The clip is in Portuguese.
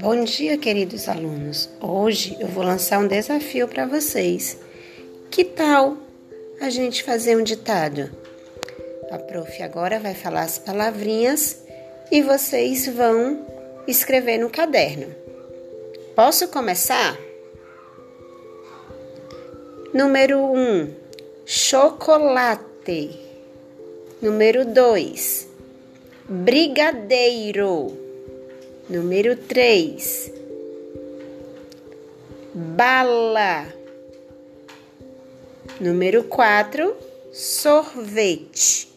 Bom dia, queridos alunos. Hoje eu vou lançar um desafio para vocês. Que tal a gente fazer um ditado? A prof agora vai falar as palavrinhas e vocês vão escrever no caderno. Posso começar? Número 1, um, chocolate. Número 2, brigadeiro. Número 3. Bala. Número 4. Sorvete.